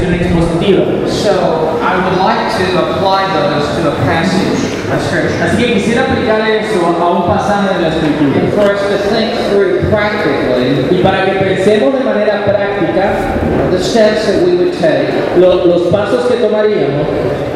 So I would like to apply those to a passage of Scripture. Así que quisiera aplicar eso a un pasaje de la Escritura. And for us to think through practically Y para que pensemos de manera práctica the steps that we would take lo- los pasos que tomaríamos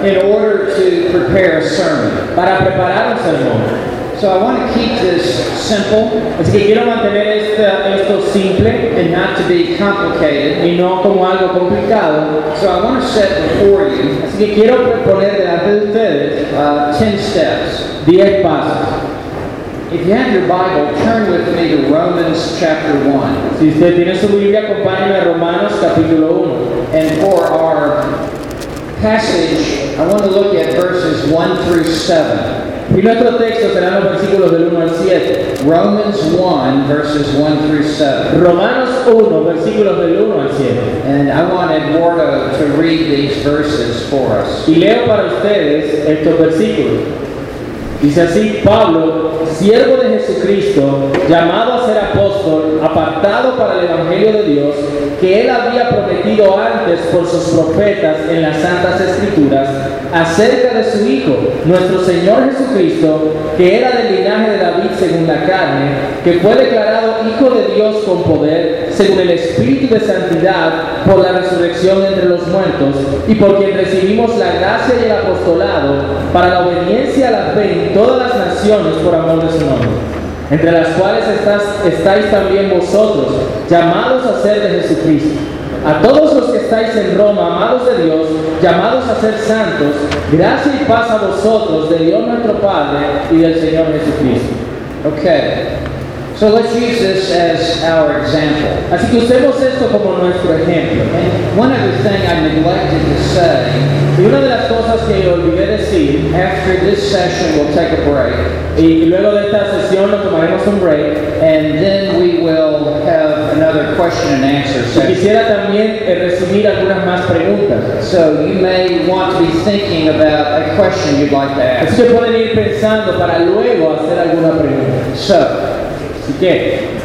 in order to prepare a sermon. para preparar un sermón. So I want to keep this simple Así que quiero mantener esta- esto simple and not to be complicated. y no como algo complicado. So I want to set before you Así que quiero poner delante de ustedes uh, 10 steps. 10 pasos. If you have your Bible, turn with me to Romans chapter 1. Si usted tiene su Biblia, acompáñeme a Romanos capítulo 1. And for our passage, I want to look at verses 1 through 7. Y nuestro texto serán los versículos del 1 al 7. Romans 1, verses 1 through 7. Romanos 1, versículos del 1 al 7. And I want Eduardo to read these verses for us. Y leo para ustedes estos versículos. Dice así, Pablo, siervo de Jesucristo, llamado a ser apóstol, apartado para el Evangelio de Dios, que él había prometido antes por sus profetas en las Santas Escrituras, acerca de su Hijo, nuestro Señor Jesucristo, que era del linaje de David según la carne, que fue declarado Hijo de Dios con poder, según el Espíritu de Santidad, por la resurrección entre los muertos, y por quien recibimos la gracia y el apostolado para la obediencia a la fe en todas las naciones por amor su nombre, entre las cuales estáis también vosotros, llamados a ser de Jesucristo. A todos los que estáis en Roma, amados de Dios, llamados a ser santos, gracia y paz a vosotros, de Dios nuestro Padre y del Señor Jesucristo. Okay. So let's use this as our example. Así que usemos esto como nuestro ejemplo. And one other thing I neglected to say, Y una de las cosas que olvidé decir, after this session, we'll take a break. y luego de esta sesión nos tomaremos un break, And then we will have another question and answer y session. quisiera también eh, recibir algunas más preguntas. So you may want to be thinking about a question you'd like to Así ask. que pueden ir pensando para luego hacer alguna pregunta. So, Que,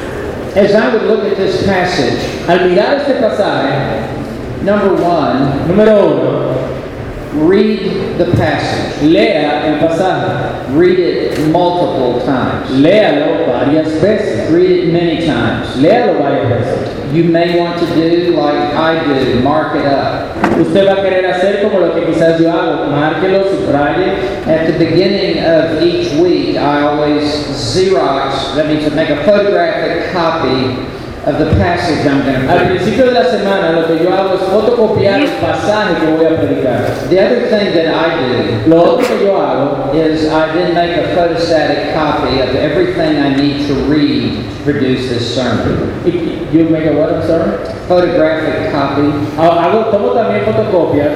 as I would look at this passage, al mirar este pasaje, number one, número uno, read the passage. lea el pasaje, Read it multiple times. léalo varias veces, Read it many times. léalo varias veces. You may want to do like I do, mark it up. Usted va a querer hacer como lo que quizás yo hago, márquelo, subraye. At the beginning of each week, I always Xerox, that means to make a photographic copy of the passage I'm going to Al principio de la semana lo que yo hago es fotocopiar el pasaje que voy a predicar. The other thing that I do Lo otro que yo hago is I then make a photostatic copy of everything I need to read to produce this sermon. You make a what, I'm sorry? Photographic copy. Ha- Hago, tomo también fotocopias,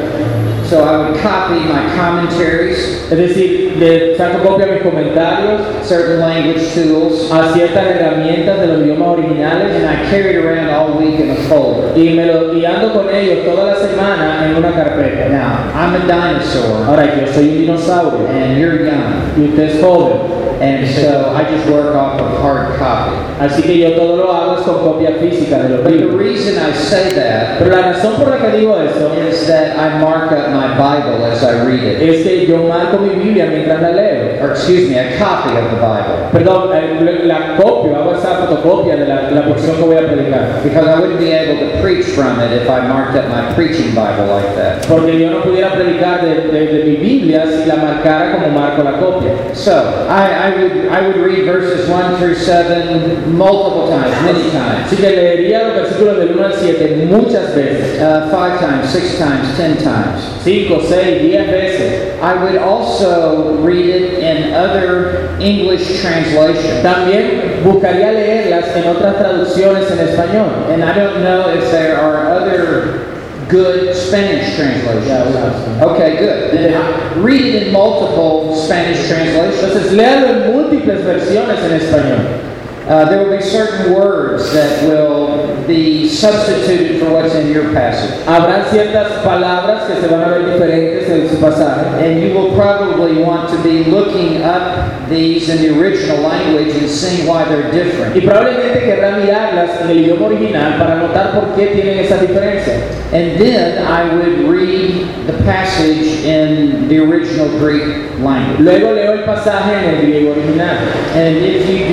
So I would copy my commentaries, es decir, de, saco copia mis comentarios certain language tools, a ciertas herramientas de los idiomas originales and I carry it around all week in a folder. y me lo y ando con ellos toda la semana en una carpeta. Now, I'm a dinosaur, Ahora, yo soy un dinosaurio. And you're young, y usted es joven, and so I just work off of hard copy. así que yo todo lo hago es con copia física de los But the reason I say that Pero la razón por la que digo eso is that I mark up my Bible as I read it. es que yo marco mi Biblia mientras la leo. Or excuse me, a copy of the Bible. Perdón, eh, la copio, hago esa fotocopia de la, la porción que voy a predicar. Because I wouldn't be able to preach from it if I marked up my preaching Bible like that. Porque yo no pudiera predicar de, de- de mi Biblia si la marcara como marco la copia. So I, I would I would read verses one through seven multiple times, many times, Así que leería los versículos del 1 al 7 muchas veces. uh, five times, six times, ten times. 5, 6, 10 veces. I would also read it in other English translations. También buscaría leerlas en otras traducciones en español. And I don't know if there are other good Spanish translations. Ya, una- Okay, good. Then read it in multiple Spanish translations. Entonces, léalo en múltiples versiones en español. Uh, there will be certain words that will be substituted for what's in your passage. Habrán ciertas palabras que se van a ver diferentes en su pasaje. And you will probably want to be looking up these in the original language and seeing why they're different. Y probablemente querrá mirarlas en el idioma original para notar por qué tienen esa diferencia. And then I would read the passage in the original Greek language. Luego leo el pasaje en el griego original. And if you do not know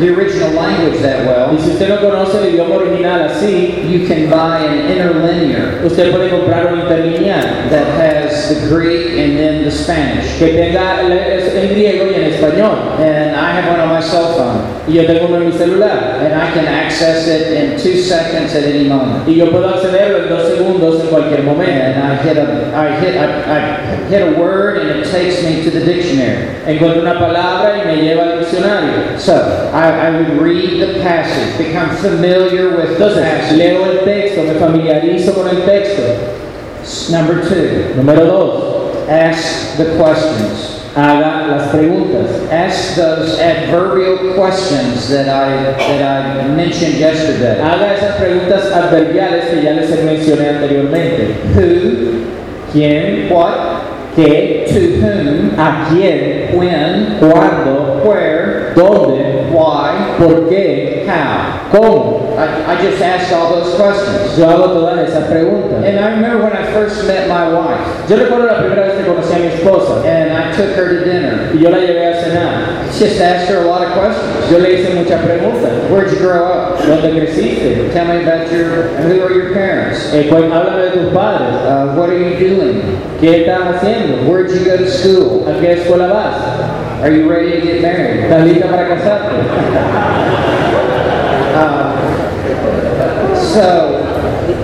the original language that Y well, si usted no conoce el idioma original así, you can buy an interlinear usted puede comprar un interlineal that has the Greek and then the Spanish. que tenga el- en griego y en español. And I have one on my cell phone. Y yo tengo uno en mi celular. And I can access it in two seconds at any moment. Y yo puedo accederlo en dos segundos en cualquier And momento. I hit a, I hit, I, I hit a word and it takes me to the dictionary. Encuentro una palabra y me lleva al diccionario. So I, I would read the passage, become familiar with the Entonces, passage. leo el texto, me familiarizo con el texto. Number two, Número dos, ask the questions. haga las preguntas. Ask those adverbial questions that I, that I mentioned yesterday. Haga esas preguntas adverbiales que ya les mencioné anteriormente. Who, ¿Quién? what, ¿Qué? to whom, ¿A quién? when, ¿Cuándo? where, ¿Dónde? why, ¿Por qué? how. ¿Cómo? I, I just asked all those questions. Yo hago todas esas preguntas. And I remember when I first met my wife Yo recuerdo la primera vez que conocí a mi esposa and I took her to dinner. y yo la llevé a cenar. Just asked her a lot of questions. Yo le hice muchas preguntas. Where'd you grow up? ¿Dónde creciste? Tell me about your, who are your parents? Eh, pues, háblame de tus padres. Uh, what are you doing? ¿Qué estás haciendo? Where'd you go to school? ¿A qué escuela vas? Are you ready to get married? ¿Estás lista para casarte? Um, so,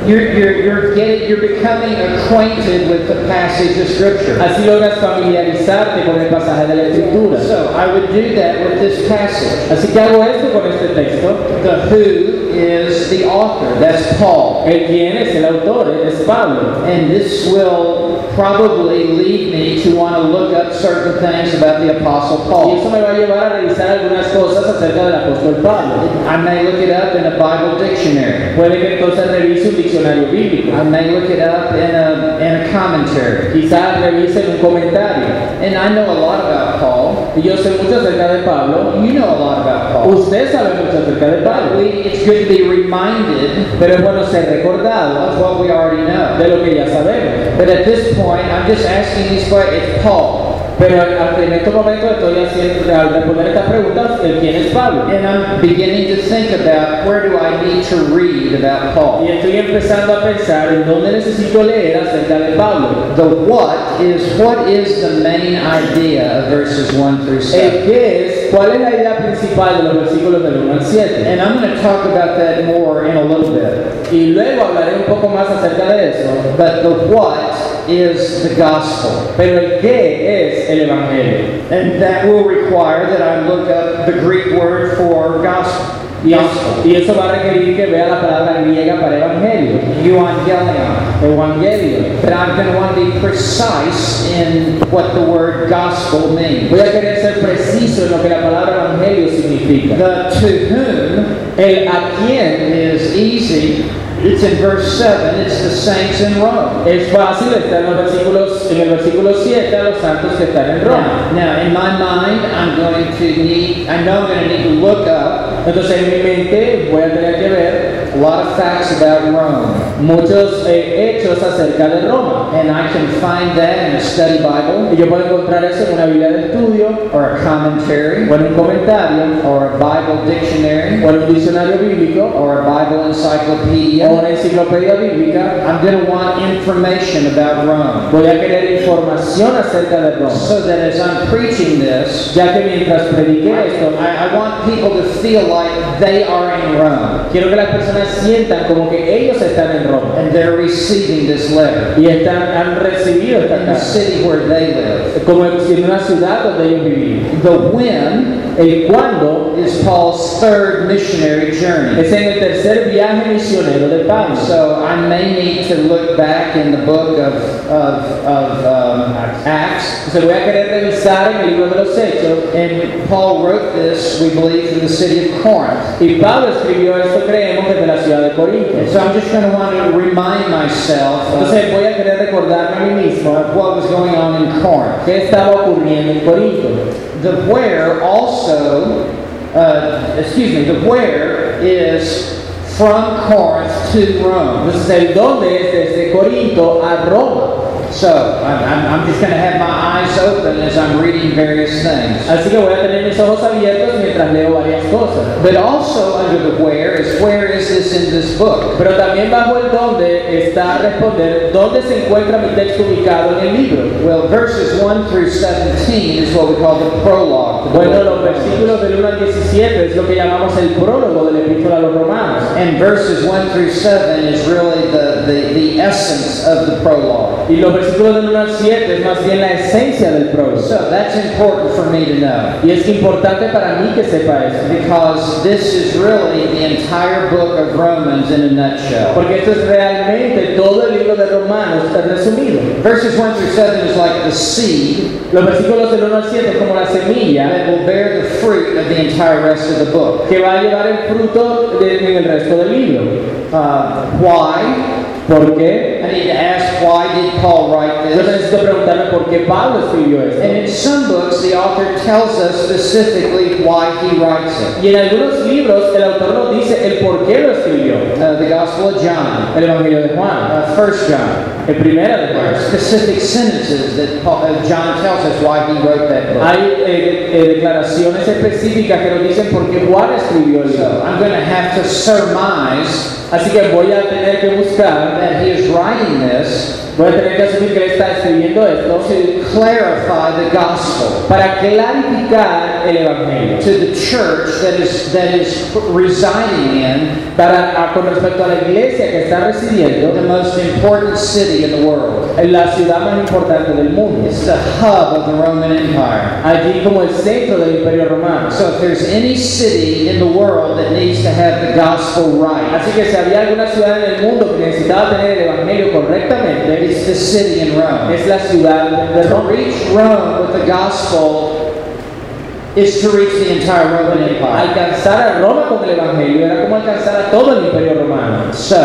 you're, you're, you're getting, you're becoming acquainted with the passage of Scripture. Así logras familiarizarte con el pasaje de la Escritura. So, I would do that with this passage. Así que hago esto con este texto. The who is the author. That's Paul. El quién es el autor, es Pablo. And this will probably lead me to want to look up certain things about the Apostle Y Paul. eso me va a llevar a revisar algunas cosas acerca del apóstol Pablo. I may look it up in a Bible dictionary. Puede que entonces revise un diccionario bíblico. I may look it up in a, in a commentary. Quizás revise un comentario. And I know a lot about Paul. Y yo sé mucho acerca de Pablo. You know a lot about Paul. Usted sabe mucho acerca de Pablo. we, it's good to be reminded Pero es bueno ser recordado of what we already know. de lo que ya sabemos. But at this point, I'm just asking these questions. It's Paul. Pero en estos momentos estoy haciendo, al responder estas preguntas, ¿el quién es Pablo? And I'm beginning to think about where do I need to read about Paul. Y estoy empezando a pensar en dónde necesito leer acerca de Pablo. The what is what is the main idea of verses 1 through El 7. qué es, cuál es la idea principal de los versículos del 1 al 7. And I'm going to talk about that more in a little bit. Y luego hablaré un poco más acerca de eso. But the what is the gospel. Pero el qué es el Evangelio. And that will require that I look up the Greek word for gospel. Y, Gospel. y eso va a requerir que vea la palabra griega para Evangelio, Evangelion. Evangelio. But I'm going to want to be precise in what the word gospel means. Voy a querer ser preciso en lo que la palabra Evangelio significa. The to whom El a quién is easy. It's in verse 7. It's the saints in Rome. es fácil, está en, los versículos, en el versículo 7 a los santos que están en Roma. Now, now, in my mind, I'm going to need, I know I'm going to need to look up Entonces en mi mente voy a tener que ver a lot of facts about Rome. muchos eh, hechos acerca de Roma. And I can find that in a study Bible Y yo puedo encontrar eso en una Biblia de estudio, or a commentary o en un comentario, or a Bible dictionary o en un diccionario bíblico, or a Bible o encyclopedia. una enciclopedia bíblica. I'm going to want information about Rome. Voy a querer información acerca de Roma. So that as I'm preaching this, Ya que mientras prediqué esto, I, I want people to feel like they are in Rome quiero que las personas sientan como que ellos están en Roma and they're receiving this letter y están, han recibido esta in the carta, city where they live. como en una ciudad donde ellos vivían. The when El cuándo is Paul's third missionary journey. es en el tercer viaje misionero de Pablo. So I may need to look back in the book of, of, of um, Acts. Entonces voy a querer revisar en el libro de los Hechos And Paul wrote this, we believe, from the city of Corinth. y Pablo escribió esto, creemos, desde la ciudad de Corinto. So I'm just going to want to remind myself Entonces voy a querer recordarme a mí mismo of what was going on in Corinth. qué estaba ocurriendo en Corinto. The where also, uh, excuse me, the where is from Corinth to Rome. Entonces el dónde es desde Corinto a Roma. So I'm, I'm- I'm just going to have my eyes open as I'm reading various things. Así que voy a tener mis ojos abiertos mientras leo varias cosas. But also under the where is where is this in this book? Pero también bajo el dónde está responder dónde se encuentra mi texto ubicado en el libro. Well, verses 1 through 17 is what we call the prologue. the Bueno, los versículos del 1 al 17 es lo que llamamos el prólogo del epístola a los romanos. And verses 1 through 7 is really the, the, the essence of the prologue. Y los versículos del 1 al 7 es más bien la esencia del prólogo. So that's important for me to know. Y es importante para mí que sepa eso. Because this is really the entire book of Romans in a nutshell. Porque esto es realmente todo el libro de Romanos resumido. Verses 1 through 7 is like the seed Los versículos del 1 al 7 es como la semilla that will bear the fruit of the entire rest of the book. que va a llevar el fruto de- en el resto del libro. Uh, why? ¿Por qué? Need to ask why did Paul write this? necesito preguntarme por qué Pablo escribió esto. And in some books, the author tells us specifically why he writes it. Y en algunos libros el autor nos dice el por qué lo escribió. Uh, the Gospel of John, El Evangelio de Juan, uh, First John. el primero de There are Juan. specific sentences that Paul, uh, John tells us why he wrote that book. Hay eh, eh, declaraciones específicas que nos dicen por qué Juan escribió el So. I'm going to have to surmise Así que voy a tener que buscar, that he is writing this voy a tener que asumir que él está escribiendo esto to clarify the gospel para clarificar el Evangelio. to the church that is that is residing in Para, a- con respecto a la iglesia que está residiendo the most important city in the world. la ciudad más importante del mundo. It's the hub of the Roman Empire. Allí como el centro del imperio romano. So if there's any city in the world that needs to have the gospel right, Así que si había alguna ciudad en el mundo que necesitaba tener el Evangelio correctamente, it's the city in Rome. es la ciudad de To Roma. reach Rome with the gospel is to reach the entire Roman Empire. Alcanzar a Roma con el Evangelio era como alcanzar a todo el imperio romano. So,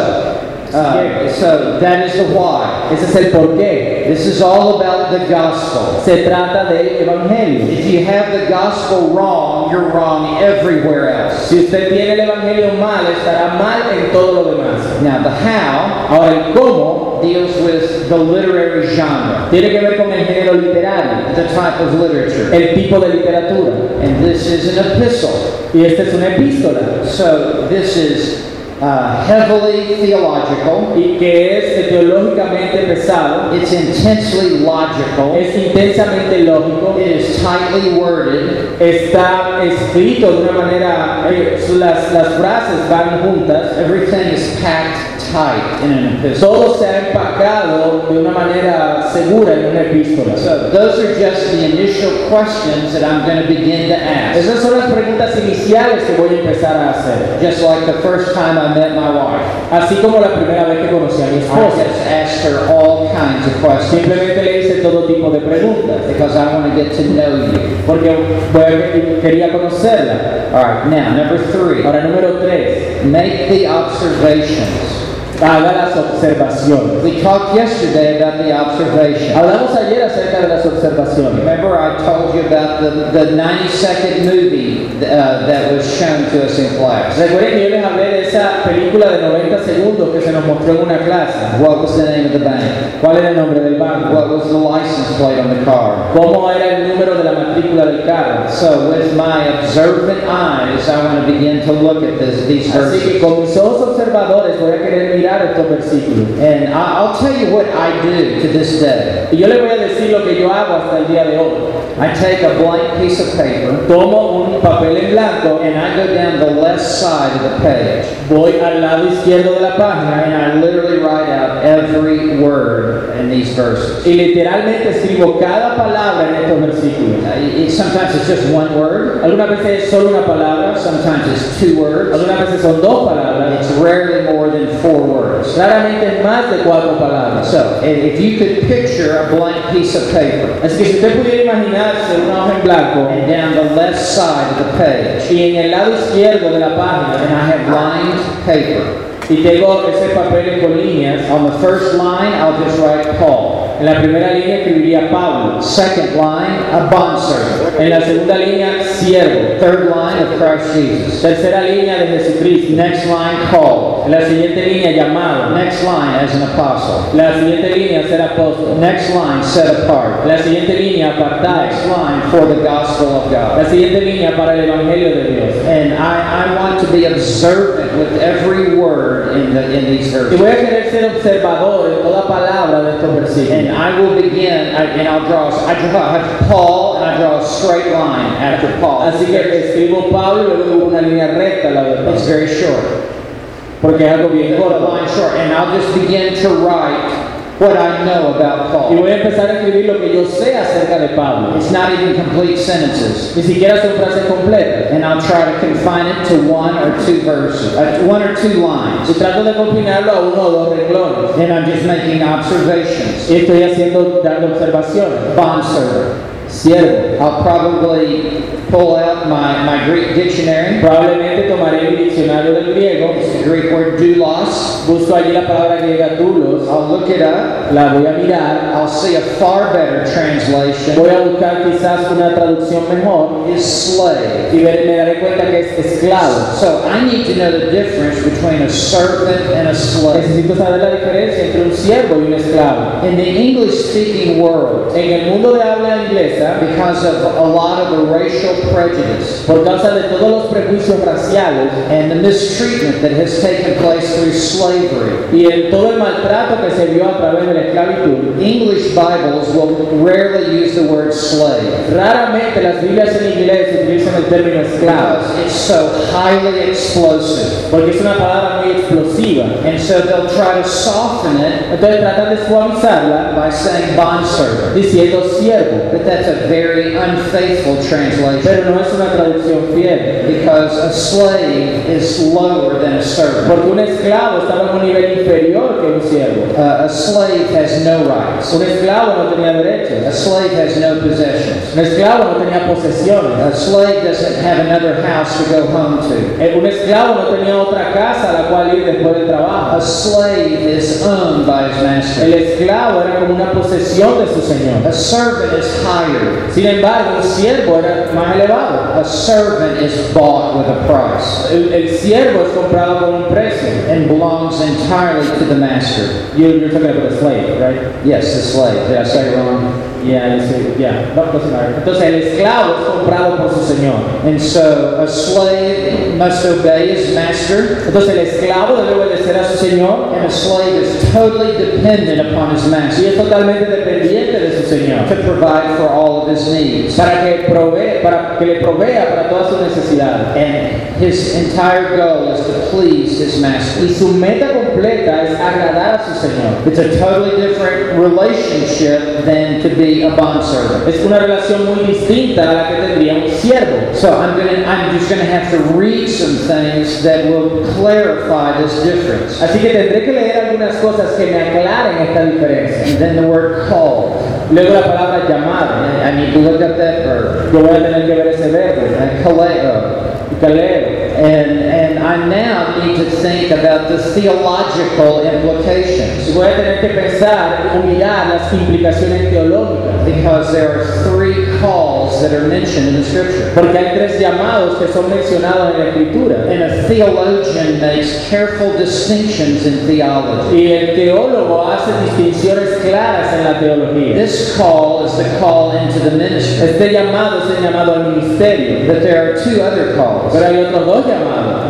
uh, so that is the why. Ese es el porqué. This is all about the gospel. Se trata del Evangelio. If you have the gospel wrong, you're wrong everywhere else. Si usted tiene el Evangelio mal, estará mal en todo lo demás. Now, the how Ahora, el cómo deals with the literary genre, tiene que ver con el género literario, the type of literature. el tipo de literatura. And this is an epistle. Y esta es una epístola. So, this is uh, heavily theological, Y que es teológicamente pesado, it's intensely logical, es intensamente lógico, it is tightly worded, está escrito de una manera, las, las frases van juntas, everything is packed tight in an epistle. todo se ha empacado de una manera segura en una epístola. So, those are just the initial questions that I'm going to begin to ask. Esas son las preguntas iniciales que voy a empezar a hacer. Just like the first time I met my wife. Así como la primera vez que conocí a mi esposa. I just asked her all kinds of questions Simplemente le hice todo tipo de preguntas, because I want to get to know you. porque quería conocerla. All right, now, number three, Ahora, número tres, make the observations. Haga las observaciones. We talked yesterday about the observation. Hablamos ayer acerca de las observaciones. Remember, I told you about the, the 90 second movie uh, that was shown to us in class. Recuerden que yo les hablé de esa película de 90 segundos que se nos mostró en una clase. What was the name of the bank? ¿Cuál era el nombre del banco? What was the license plate on the car? ¿Cómo era el número de la matrícula del carro? So, with my observant eyes, I want to begin to look at this, these Así que verses. con mis ojos observadores voy a querer mirar estos versículos. And I- I'll tell you what I do to this day. Y yo les voy a decir lo que yo hago hasta el día de hoy. I take a blank piece of paper Tomo un papel en blanco, and I go down the left side of the page voy al lado izquierdo de la página and I literally write out every word in these verses. y literalmente escribo cada palabra en estos versículos. Uh, it- sometimes it's just one word, Algunas veces es solo una palabra, sometimes it's two words. algunas veces son dos palabras, It's rarely more than four words. Raramente es más de cuatro palabras. So, if you could picture a blank piece of paper Así que si usted pudiera imaginarse una hoja en blanco and down the left side of the page, y en el lado izquierdo de la página and I have lined paper, Y tengo ese papel con líneas. On the first line, I'll just write Paul. En la primera línea escribiría Pablo. Second line, a bondservant. En la segunda línea, siervo. Third line, of Christ Jesus. Tercera línea de Jesucristo. Next line, called. En la siguiente línea, llamado. Next line, as an apostle. La siguiente línea, ser apóstol. Next line, set apart. La siguiente línea, apartado. Next line, for the gospel of God. La siguiente línea, para el Evangelio de Dios. And I, I want to be observant with every word in, the, in these Y verses. voy a querer ser observador en toda palabra de estos And. I will begin, I, and I'll draw, I draw, Paul, and I draw a straight line after Paul. Así que escribo Pablo y luego una línea recta la de It's very short. Porque es algo bien corto. line short, and I'll just begin to write what I know about Paul. Y voy a empezar a escribir lo que yo sé acerca de Pablo. It's not even complete sentences. Ni siquiera son frases completas. And I'll try to confine it to one or two verses, uh, one or two Y lines. trato de confinarlo a uno o dos renglones. And I'm just making observations. Y estoy haciendo, dando observaciones. Bondservant. Siervo. I'll probably pull out my, my Greek dictionary. Probablemente tomaré mi diccionario del griego. It's the Greek word doulos. Busco allí la palabra griega dulos. I'll look it up. La voy a mirar. I'll see a far better translation Voy a buscar quizás una traducción mejor. is slave. Y me daré cuenta que es esclavo. So I need to know the difference between a servant and a slave. Necesito saber la diferencia entre un siervo y un esclavo. In the English speaking world, En el mundo de habla inglesa, because of a lot of the racial prejudice. Por causa de todos los prejuicios raciales and the mistreatment that has taken place through slavery, y en todo el maltrato que se vio a través de la esclavitud, English Bibles will rarely use the word slave. Raramente las Biblias en inglés utilizan el término esclavo, because it's so highly explosive. porque es una palabra muy explosiva. And so they'll try to soften it Entonces tratan de suavizarla by saying bondservant. diciendo siervo, But that's a very unfaithful translation pero no es una traducción fiel, because a slave is lower than a servant. porque un esclavo estaba en un nivel inferior que un siervo. Uh, a slave has no rights. Un esclavo no tenía A derechos, slave has no possessions. un esclavo no tenía posesiones, A slave doesn't have another house to go home to. Eh, un esclavo no tenía otra casa después del trabajo. A slave is owned by his master. El esclavo era como una posesión de su señor. A servant is hired. Sin embargo, un siervo era más elevado. A servant is bought with a price El, el siervo es comprado con un precio. and belongs entirely to the master. You, you're talking about a slave, right? Yes, the slave. Did I say it wrong? Yeah, you say- yeah. No, doesn't matter. Entonces el esclavo es comprado por su señor. And so a slave must obey his master, Entonces el esclavo debe obedecer a su señor and a slave is totally dependent upon his y master es totalmente dependiente de su señor to provide for all of his needs. para que provee, para que le provea para todas sus necesidades. And his entire goal is to please his master. Y su meta completa es agradar a su señor. It's a totally different relationship than to be a bondservant. Es una relación muy distinta a la que tendría un siervo. So I'm gonna, I'm just gonna have to read some things that will clarify this difference. Así que tendré que leer algunas cosas que me aclaren esta diferencia. And then the word called. Luego la palabra llamada. I need to look up that verb. Yo voy a tener que ver ese verbo. Uh, kaleo. And, and I now need to think about the theological implications voy a tener que pensar o mirar las implicaciones teológicas. because there are three calls that are mentioned in the scripture. Porque hay tres llamados que son mencionados en la escritura. And a theologian makes careful distinctions in theology. Y el teólogo hace distinciones claras en la teología. This call is the call into the ministry. Este llamado es el llamado al ministerio. But there are two other calls. Pero hay otros dos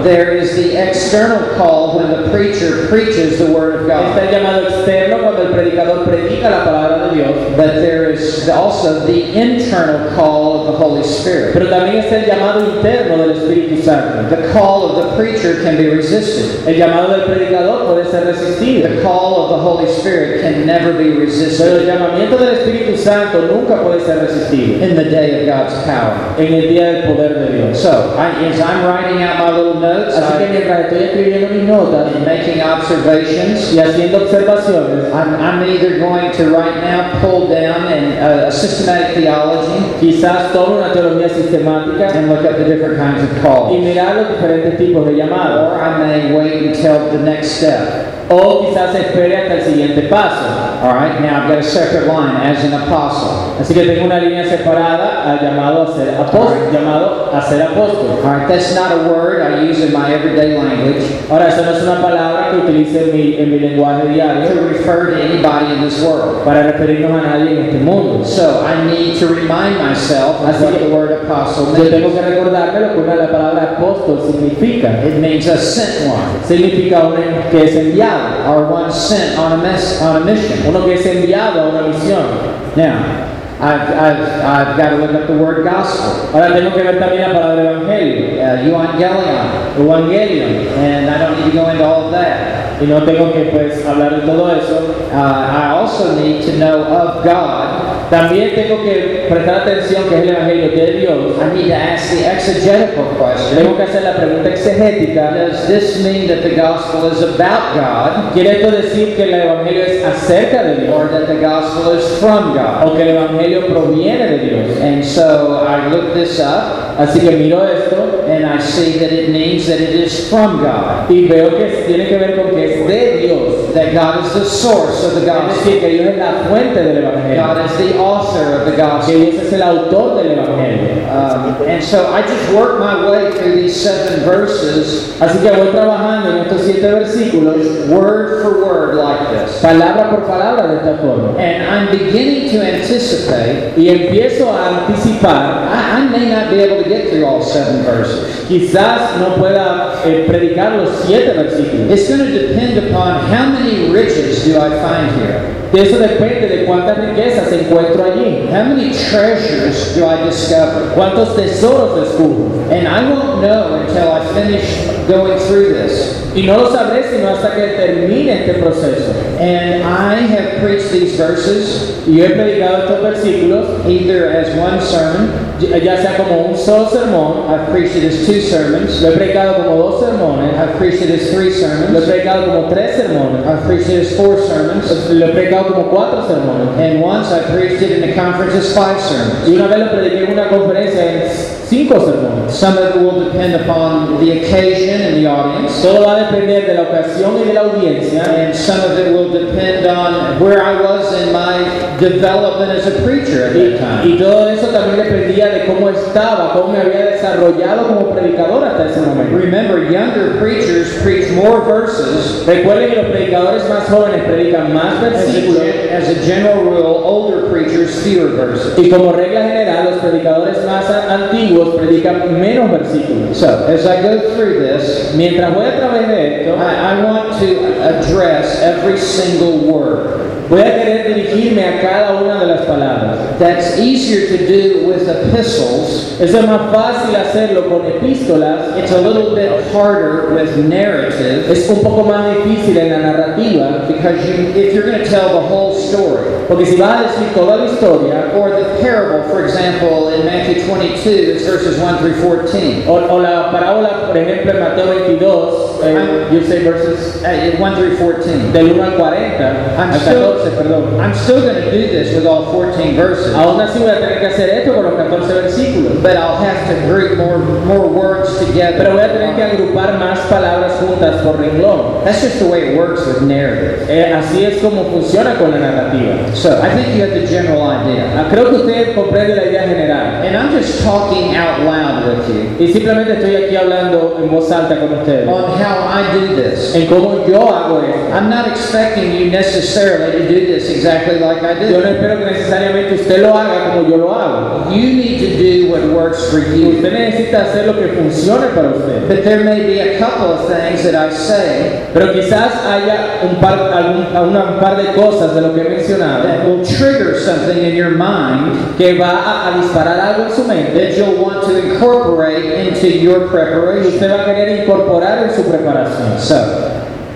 There is the external call when the preacher preaches the word of Está God. el llamado externo cuando el predicador predica la palabra de Dios. But there is also the internal call of the Holy Spirit. Pero también está el llamado interno del Espíritu Santo. The call of the preacher can be resisted. El llamado del predicador puede ser resistido. The call of the Holy Spirit can never be Pero el resisted llamamiento del Espíritu Santo nunca puede ser resistido in the day of God's power. en el día del poder de Dios. So, I, as I'm writing out my little notes Así que I, mientras estoy escribiendo mis notas and making observations, y haciendo observaciones, I'm, I'm either going to right now pull down and uh, a systematic theology Quizás tome una teología sistemática and look up the different kinds of calls, y mirar los diferentes tipos de llamados. Or I may wait until the next step. O quizás espere hasta el siguiente paso. All right, now I've got a separate line as an apostle. Así que tengo una línea separada al llamado a ser apóstol, llamado a ser apóstol. All right, that's not a word I use in my everyday language Ahora, esa no es una palabra que utilice en mi, en mi lenguaje diario to refer to anybody in this world. para referirnos a nadie en este mundo. So I need to remind myself of what the word apostle Yo tengo means. que recordarme lo que una- la palabra apóstol significa. It means a sent one, Significa uno que es enviado, or one sent on a mess on a mission. uno que es enviado a una misión. Now, I've, I've, I've got to look up the word gospel, Ahora tengo que ver también la palabra evangelio, uh, euangelion, evangelio, and I don't need to go into all of that. y no tengo que pues hablar de todo eso. Uh, I also need to know of God. También tengo que prestar atención que es el evangelio de Dios. I need to ask the exegetical question. Tengo que hacer la pregunta exegética. Does this mean that the gospel is about God, ¿Quiere esto decir que el evangelio es acerca de Dios? or that the gospel is from God? O que el evangelio proviene de Dios. And so I looked this up, Así que miro esto and I see that it means that it is from God. y veo que tiene que ver con que es de Dios. That God is the source of the Es gospel. decir, que Dios es la fuente del evangelio. God is the author of the Que gospel. Dios es el autor del evangelio. Um, and so I just worked my way through these seven verses, Así que voy trabajando en estos siete versículos, word for word, like this. palabra por palabra de esta forma. And I'm beginning to anticipate, Y empiezo a anticipar, I, I may not be able to get through all seven verses. quizás no pueda eh, predicar los siete versículos. It's going to depend upon how many riches do I find here? Eso depende de cuántas riquezas encuentro allí, How many treasures do I discover? cuántos tesoros descubro. And I won't know until I finish going through this. Y no lo sabré sino hasta que termine este proceso. And I have preached these verses Y yo he predicado estos versículos, either as one sermon, ya sea como un solo sermón, I've preached it as two sermons, lo he predicado como dos sermones, I've preached it as three sermons. lo he predicado como tres sermones, I've preached it as four sermons, lo he predicado como cuatro sermones. and once I preached it in a conference as five sermons. Y una vez lo prediqué en una conferencia en cinco sermones. Some of it will depend upon the occasion and the audience, Todo va a depender de la ocasión y de la audiencia. and some of it will depend on where I was in my development as a preacher at that time. y todo eso también dependía de cómo estaba, cómo me había desarrollado como predicador hasta ese momento. Remember, younger preachers preach more verses. Recuerden que los predicadores más jóvenes predican más As a, versículos as a general rule, older preachers fewer verses. y como regla general los predicadores más antiguos predican menos versículos. So, as I go through this, Mientras voy a través de esto, I, I want to address every single word. Voy a querer dirigirme a cada una de las palabras. That's easier to do with epistles. Eso es más fácil hacerlo con epístolas, It's a little bit harder with narrative es un poco más difícil en la narrativa, because you, if you're going to tell the whole story, porque si vas a decir toda la historia, or the parable, for example, in Matthew 22, it's verses 1 through 14. o, o la parábola, por ejemplo, en Mateo 22, eh, you say verses Uh, 1 through 14. del 1 al 40, I'm still, 14, perdón. I'm still going to do this with all 14 verses, Aún así voy a tener que hacer esto con los 14 versículos. but I'll have to group more, more words together. Pero voy a tener que agrupar más palabras juntas por renglón. That's just the way it works with narrative. Eh, así es como funciona con la narrativa. So I think you have the general idea. Ah, Creo que usted comprende la idea general. And I'm just talking out loud with you Y simplemente estoy aquí hablando en voz alta con ustedes. on how I do this. En cómo yo hago esto. I'm not expecting you necessarily do this exactly like I Yo no do. espero que necesariamente usted lo haga como yo lo hago. You need to do what works for you. Usted necesita hacer lo que funcione para usted. But there may be a couple of things that I say Pero quizás haya un par, algún, un par de cosas de lo que he mencionado that will trigger something in your mind que va a, a disparar algo en su mente that you'll want to incorporate into your preparation. usted va a querer incorporar en su preparación. So,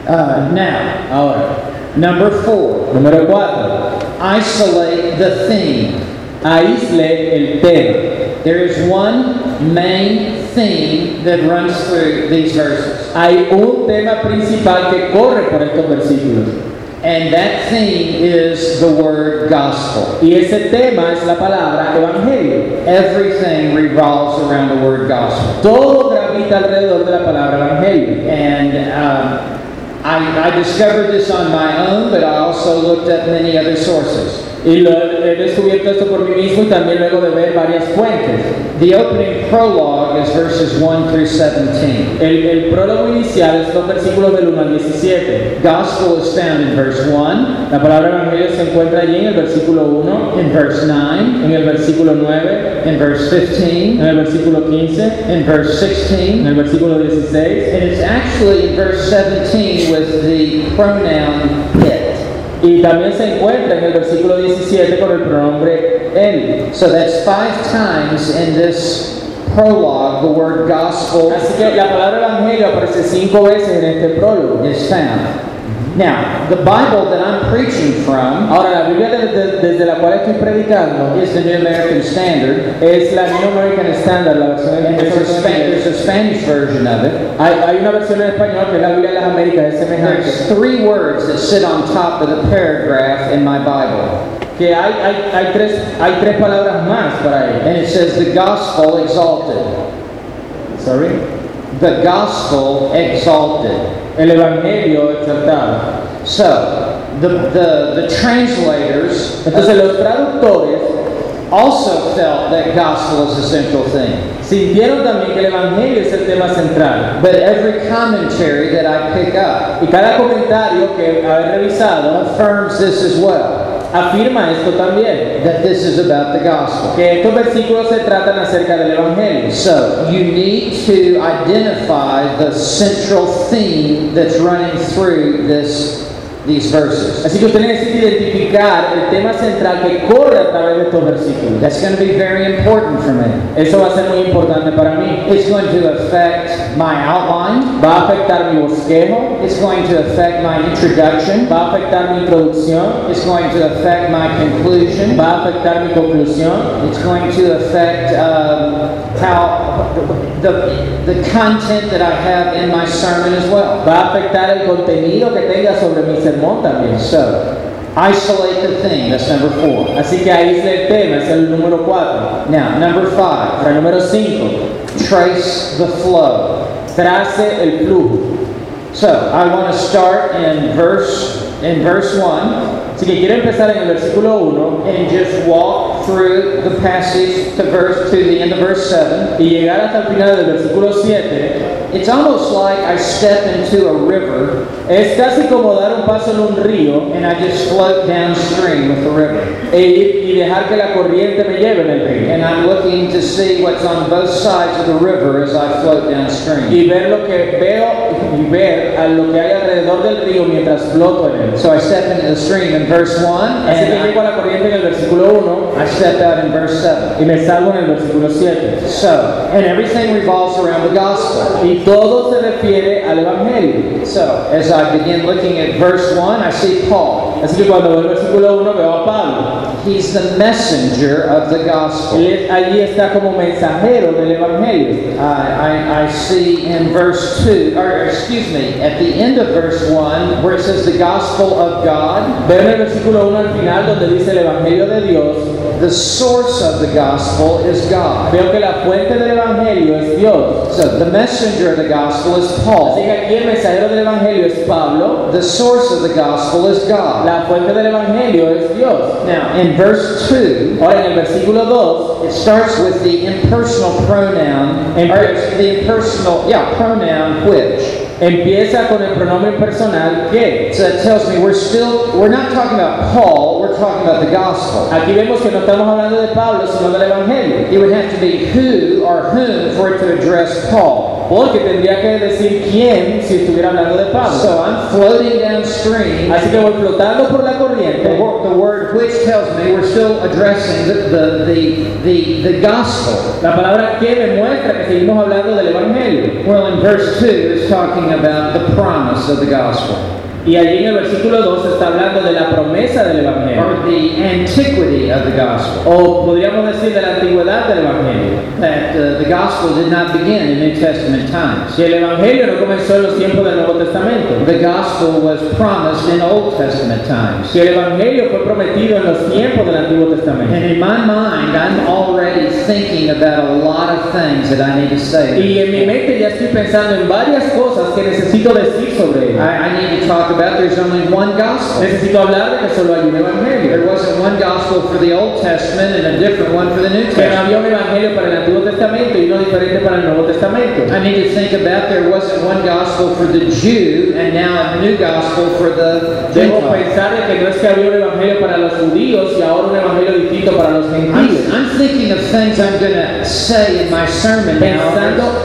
uh, now, Ahora, number four, número 4. isolate the theme. Aísle el tema. There is one main theme that runs through these verses. Hay un tema principal que corre por estos versículos. And that theme is the word gospel. Y ese tema es la palabra evangelio. Everything revolves around the word gospel. Todo gravita alrededor de la palabra evangelio. And um, I, I discovered this on my own, but I also looked at many other sources. Y lo, he descubierto esto por mí mismo y también luego de ver varias fuentes. The opening prologue is verses 1 through 17. El, el prólogo inicial es los versículos del 1 al 17. Gospel is found in verse 1, La palabra evangelio se encuentra allí en el versículo 1, in verse 9, en el versículo 9, in verse 15, en el versículo 15, in verse en 16, el versículo 16 and it's actually in verse 17 with the pronoun it. Y también se encuentra en el versículo 17 con el pronombre él. So that's five times in this prologue the word gospel Así que la palabra evangelio aparece cinco veces en este prólogo. is found. Now, the Bible that I'm preaching from Ahora, la Biblia desde, desde la cual estoy predicando is the New American Standard, es la New American Standard, la versión en and there's a, Spa- en there's a Spanish version of it. Hay, hay una versión en español que es la Biblia de las Américas, es semejante. There's three words that sit on top of the paragraph in my Bible, Que hay, hay, hay, tres, hay tres palabras más para él. and it says the gospel exalted. Sorry. The gospel exalted. El Evangelio exaltado. So, the, the, the translators Entonces los traductores also felt that gospel is a central thing. sintieron también que el Evangelio es el tema central. But every commentary that I pick up Y cada comentario que haber revisado affirms this as well, afirma esto también. that this is about the gospel. Que estos versículos se tratan acerca del Evangelio. So, you need to identify the central theme that's running through this, these verses. Así que usted necesita identificar el tema central que corre a través de estos versículos. That's going to be very important for me. Eso va a ser muy importante para mí. It's going to affect my outline, Va a afectar mi bosquejo, it's going to affect my introduction, va a afectar mi introducción, it's going to affect my conclusion, va a afectar mi conclusión, it's going to affect um, how the, the content that I have in my sermon as well. va a afectar el contenido que tenga sobre mi sermón también. So, isolate the thing, that's number four. Así que aísle el tema, es el número 4. Now, number five, Para el número 5, trace the flow. trace el flujo. So, I want to start in verse in verse 1 Así que quiero empezar en el versículo 1 and just walk through the passage to verse to the end of verse 7. y llegar hasta el final del versículo 7. It's almost like I step into a river Es casi como dar un paso en un río and I just float downstream with the river. E y dejar que la corriente me lleve en el río. And I'm looking to see what's on both sides of the river as I float downstream. Y ver lo que veo y ver a lo que hay alrededor del río mientras floto en él. So I step into the stream in verse 1 Así que llego a la corriente en el versículo 1 I, I step out in verse 7. y me salgo en el versículo 7. So, and everything revolves around the gospel. Y todo se refiere al Evangelio. So, as I begin looking at verse 1, I see Paul. Así que cuando veo el versículo 1 veo a Pablo. He's the messenger of the gospel. Él allí está como mensajero del Evangelio. I, I, I see in verse 2, or excuse me, at the end of verse 1, where it says the gospel of God, Veo en el versículo 1 al final donde dice el Evangelio de Dios. The source of the gospel is God. Veo que la fuente del Evangelio es Dios. So the messenger of the gospel is Así Paul. que aquí el mensajero del Evangelio es Pablo. The source of the gospel is God. La fuente del Evangelio es Dios. Now, in verse 2, Ahora en el versículo 2 it starts with the impersonal pronoun, the impersonal, yeah, pronoun which. Empieza con el pronombre personal que. So it tells me we're still, we're not talking about Paul, we're talking about the gospel. Aquí vemos que no estamos hablando de Pablo, sino del Evangelio. It would have to be who or whom for it to address Paul. Porque tendría que decir quién si estuviera hablando de Pablo. So I'm floating downstream. Así que voy flotando por la The, corriente. wor- the word which tells me we're still addressing the, the, the, the, the gospel. La palabra que me muestra que seguimos hablando del Evangelio. Well, in verse 2, it's talking about the promise of the gospel. Y allí en el versículo 2 está hablando de la promesa del Evangelio. or the antiquity of the gospel. O podríamos decir de la antigüedad del Evangelio. That uh, the gospel did not begin in New Testament times. Si el Evangelio no comenzó en los tiempos del Nuevo Testamento. The gospel was promised in Old Testament times. Si el Evangelio fue prometido en los tiempos del Antiguo Testamento. And in my mind, I'm already thinking about a lot of things that I need to say. Y en mi mente ya estoy pensando en varias cosas que necesito decir sobre ello. I, I need to talk about there's only one gospel. Necesito hablar de que solo hay un Evangelio. There wasn't one gospel for the Old Testament and a different one for the New Testament. había un Evangelio para el Antiguo Testamento y uno diferente para el Nuevo Testamento. I need to think about there wasn't one gospel for the Jew and now a new gospel for the Debo pensar de que no es que había un Evangelio para los judíos y ahora un Evangelio distinto para los I'm, gentiles. I'm thinking of things I'm going to say in my sermon now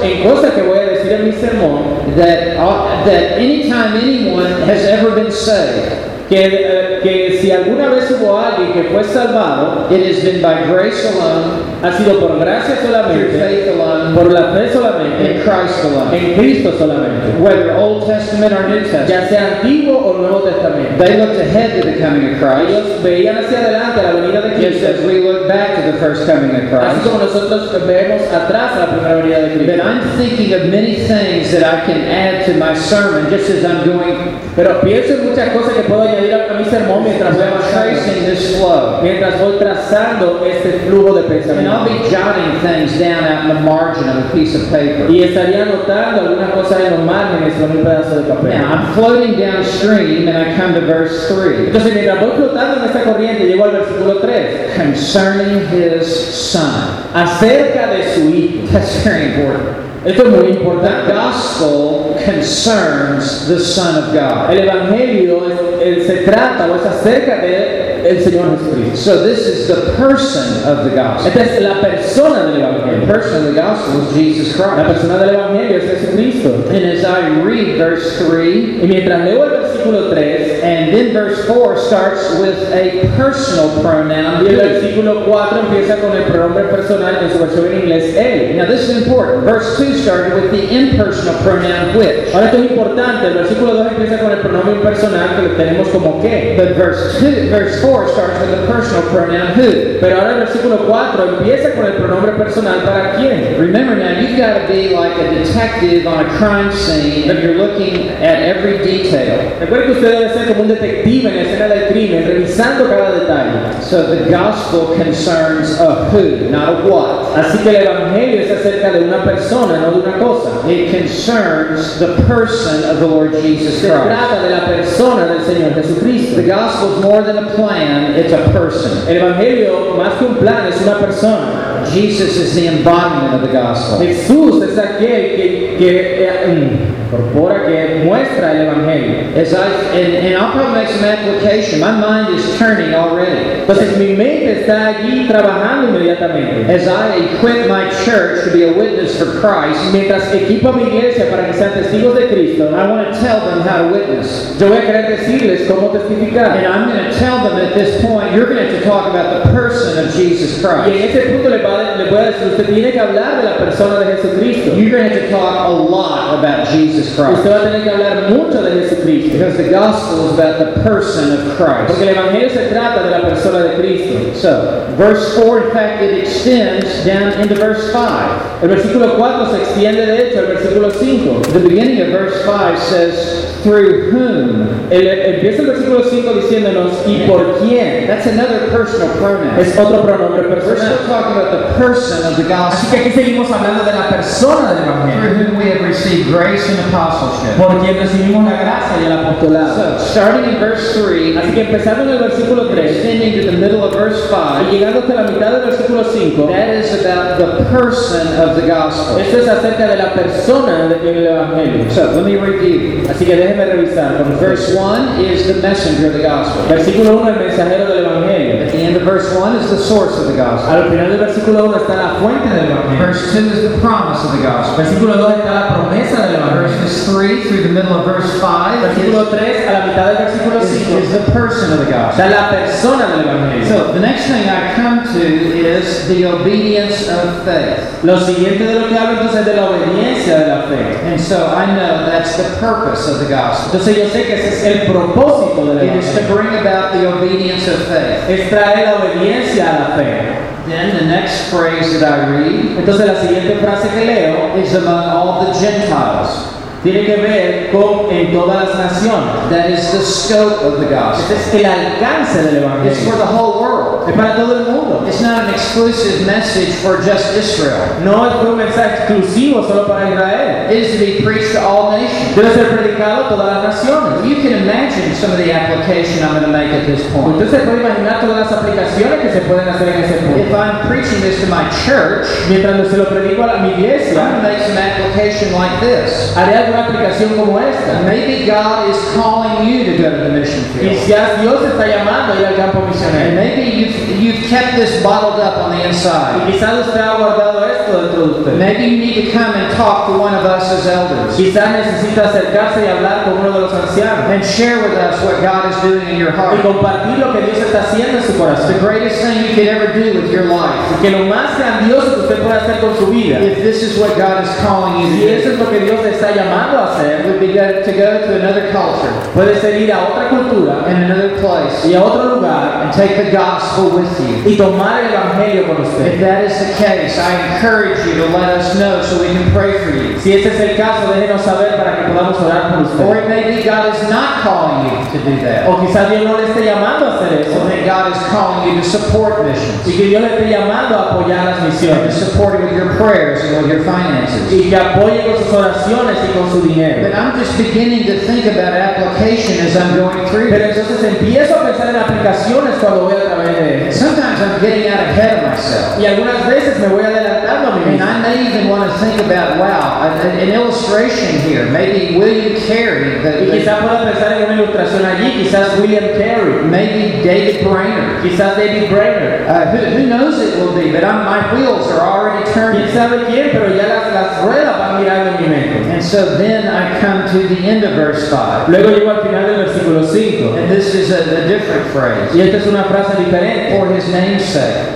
en cosas que voy a decir en mi sermón, that, uh, that anytime anyone has ever been saved, que, eh, que si alguna vez hubo alguien que fue salvado, it has been by grace alone, ha sido por gracia solamente, faith alone, por la fe in Christ alone. en Cristo solamente, Whether Old Testament or New Testament, ya sea Antiguo o Nuevo Testamento. they looked ahead to the coming of Christ, Ellos veían hacia adelante la venida de just Cristo, as we look back to the first coming of así Christ. como nosotros vemos atrás a la primera venida de But Cristo. I'm thinking of many things that I can add to my sermon just as I'm going, Pero pienso en muchas cosas que puedo añadir a mi sermón mientras voy I'm avanzando, tracing this flow. mientras voy trazando este flujo de And I'll pensamiento. be jotting things down out in the margin of a piece of paper. Y estaría anotando algunas cosas en los márgenes con un pedazo de papel. Now, I'm floating downstream and I come to verse 3 Entonces, mientras voy flotando en esta corriente, llego al versículo 3, concerning his son. acerca de su hijo. That's very important. Esto es muy The importante. gospel concerns the Son of God. El Evangelio es- se trata o es acerca de el Señor Jesucristo. So, this is the person of the gospel. Esta es la persona del The Evangelio. person of the gospel is Jesus Christ. La persona del Evangelio es Jesucristo. And as I read verse 3, Y mientras leo el versículo 3, and then verse 4 starts with a personal pronoun. y el versículo 4 empieza con el pronombre personal en su versión en inglés, él. Now, this is important. Verse 2 started with the impersonal pronoun which. Ahora esto es importante, el versículo 2 empieza con el pronombre impersonal que lo tenemos como que. But verse 2, verse 4 starts with the personal pronoun who. Pero ahora el versículo 4 empieza con el pronombre personal para quién. Remember now, you've got to be like a detective on a crime scene and you're looking at every detail. Recuerden que usted debe ser como un detective en la escena del crimen, revisando cada detalle. So the gospel concerns a who, not a what. Así que el Evangelio es acerca de una persona, no de una cosa. It concerns the person of the Lord Jesus Se Christ. trata de la persona del Señor Jesucristo. The gospel is more than a plan, it's a person. El Evangelio, más que un plan, es una persona. Jesus is the embodiment of the gospel. Jesús es aquel que, que eh, incorpora, que muestra el Evangelio. As I and, and I'll probably make some application. My mind is turning already. Entonces mi mente está allí trabajando inmediatamente. As I equip my church to be a witness for Christ, Mientras equipo a mi iglesia para que sean testigos de Cristo, I want to tell them how to witness. yo voy a querer decirles cómo testificar. And I'm going to tell them at this point, you're going to have to talk about the person of Jesus Y en Christ. ese punto le, va le voy a decir, usted tiene que hablar de la persona de Jesucristo. You're going to have to talk a lot about Jesus Usted Christ. va a tener que hablar mucho de Jesucristo. Because the gospel is about the person of Christ. Porque el Evangelio se trata de la persona de Cristo. So, verse 4, in fact, it extends down into verse 5. El versículo 4 se extiende de hecho al versículo 5. The beginning of verse 5 says, through whom. El- empieza el versículo 5 diciéndonos, ¿y por quién? That's another personal pronoun. Es otro pronombre We're still personal. talking about the person of the Así gospel. que aquí seguimos hablando de la persona del Evangelio. Through whom we have received grace and apostleship. Por quien recibimos la gracia y el apostolado. So, starting in verse 3, Así que empezando en el versículo 3 extending to the middle of verse y 5, llegando hasta la mitad del versículo 5, that is about the person of the gospel. esto es acerca de la persona de- en el Evangelio. So, let me review. Así que déjenme revisar. con ustedes. Verse 1 is the messenger of the gospel. Versículo 1, el mensajero del Evangelio. At the end of verse 1 is the source of the gospel. Al final del versículo 1 está la fuente del Evangelio. Verse 2 is the promise of the gospel. Versículo 2 está la promesa del Evangelio. Verses 3 through the middle of verse 5 Versículo is, 3 a la mitad del versículo 5 is the person of the gospel. está la persona del Evangelio. So the next thing I come to is the obedience of faith. Lo siguiente de lo que hablo entonces es de la obediencia de la fe. And so I know that's the purpose of the gospel. Entonces yo sé que ese es el propósito del It is to Evangelio. bring about the obedience of faith. Es traer la obediencia a la fe. Then the next phrase that I read Entonces la siguiente frase que leo is among all the Gentiles. Tiene que ver con en todas las naciones. That is the scope of the gospel. Este es el alcance del It's for the whole world. Es para todo el mundo. It's not an exclusive message for just Israel. No es un mensaje exclusivo solo para Israel. It is to be preached to all nations. Debe ser predicado a todas las naciones. You can imagine some of the application I'm going to make at this point. Usted se puede imaginar todas las aplicaciones que se pueden hacer en ese If. I'm preaching this to my church, Mientras se lo predico a mi iglesia, I'm going to make some application like this. haré alguna aplicación como esta. Maybe God is calling you to go to the mission Y field. quizás Dios te está llamando a ir al campo And misionero. maybe you've, you've kept this bottled up on the Y inside. quizás usted ha guardado esto dentro de usted. Maybe you need to come and talk to one of us as elders Quizás necesita acercarse y hablar con uno de los ancianos. and share with us what God is doing in your Y heart. compartir lo que Dios está haciendo en su The corazón. greatest thing you could ever do with your life, Y que lo más grandioso que usted puede hacer con su vida, if this is what God is calling you si to eso do, es lo que Dios le está llamando a hacer, would be to go to another culture puede ser ir a otra cultura and another place y a otro lugar and take the gospel with you. y tomar el evangelio con If usted. that is the case, I encourage you to let us know so we can pray for you. Si ese es el caso, déjenos saber para que podamos orar por Or usted. it may be God is not calling you to do that. O quizás Dios no le esté llamando a hacer Or eso that God is calling you to support y missions que Dios le esté llamando a apoyar las and to misiones support it with your prayers and with your finances. y que apoye con sus oraciones y con dinero. But I'm just beginning to think about application as I'm going through Pero entonces empiezo a pensar en aplicaciones cuando voy a través de. Sometimes I'm getting out ahead of myself. Y algunas veces me voy adelantando a mí And mismo. I may even want to think about, wow, an, an illustration here. Maybe William Carey, Y the, quizás pueda pensar en una ilustración allí, quizás William Carey, maybe David Brainerd. quizás David Brainerd. Uh, who, who knows it will be, but I'm, my wheels are already Quién turning. sabe quién, pero ya las, las ruedas van mirando en mi mente. And so then I come to the end of verse 5. Luego llego al final del versículo 5. And this is a, a different phrase. Y esta es una frase diferente, For his name's sake.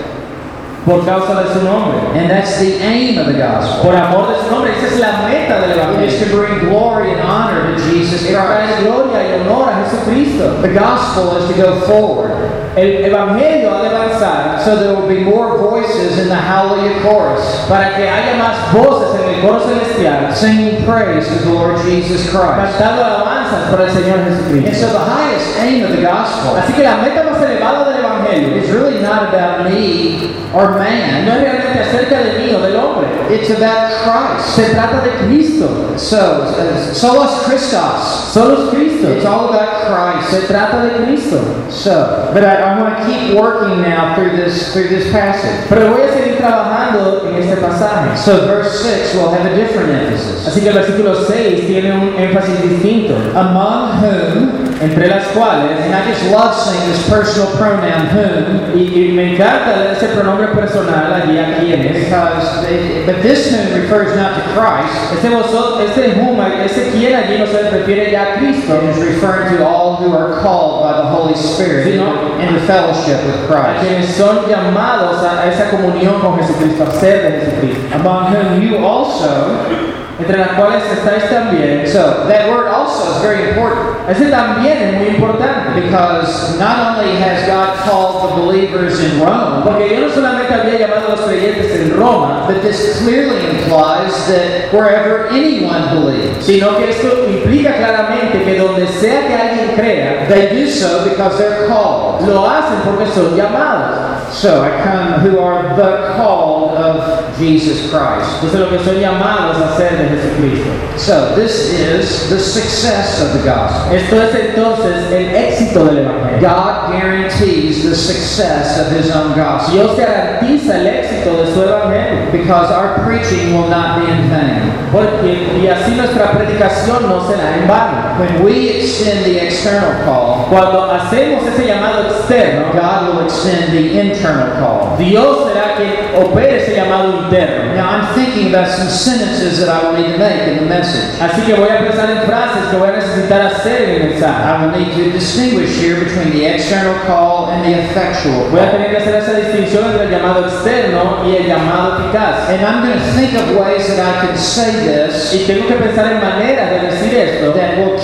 Por causa de su nombre. And that's the aim of the gospel. Por amor de su nombre, esa es la meta del It is Evangelio. to bring glory and honor to Jesus Es Christ. traer gloria y honor a Jesucristo. The gospel is to go forward. El Evangelio ha de avanzar So there will be more voices in the hallelujah chorus para que haya más voces en el coro celestial singing praise to the Lord Jesus Christ. cantando alabanzas para el Señor And Jesucristo. so the highest aim of the gospel Así que la meta más elevada Evangelio is really not about me or no man. es realmente acerca de mí o del hombre. It's about Christ. Se trata de Cristo. So, uh, solus Christus. Solo es Cristo. It's all about Christ. Se trata de Cristo. So, but I, I want to keep working now through this through this passage. Pero voy a seguir trabajando en este pasaje. So verse 6 will have a different emphasis. Así que el versículo 6 tiene un énfasis distinto. Among whom, Entre las cuales, and I just love saying this personal pronoun whom, y, y me encanta ese pronombre personal allí a quienes. because it, but this whom refers not to Christ, Ese vosotros, huma, ese quien allí no se refiere ya a Cristo, it is referring to all who are called by the Holy Spirit Sí, ¿no? into fellowship with Christ. quienes son llamados a, a esa comunión con Jesucristo, a ser de Jesucristo. Among whom you also, Entre las cuales estáis también. so that word also is very important. Ese también es muy importante. Because not only has God called the believers in Rome, Porque Dios no solamente había llamado a los creyentes en Roma, but this clearly implies that wherever anyone believes, sino que esto implica claramente que donde sea que alguien crea, they do so because they're called. lo hacen porque son llamados. So I come who are the called of Jesus Christ. Entonces, lo que son llamados a ser de Jesucristo. So this is the success of the gospel. Esto es entonces el éxito del Evangelio. God guarantees the success of his own gospel Dios garantiza el éxito de su Evangelio. because our preaching will not be in vain. Porque, y así nuestra predicación no será en vano. When we extend the external call, Cuando hacemos ese llamado externo, God will extend the internal internal call. Dios será quien opere ese llamado interno. Now, I'm thinking about some sentences that I will need to make in the message. Así que voy a pensar en frases que voy a necesitar hacer en el mensaje. I will need to distinguish here between the external call and the effectual Voy a call. tener que hacer esa distinción entre el llamado externo y el llamado eficaz. And I'm going to think of ways that I can say this Y tengo que pensar en maneras de decir esto that will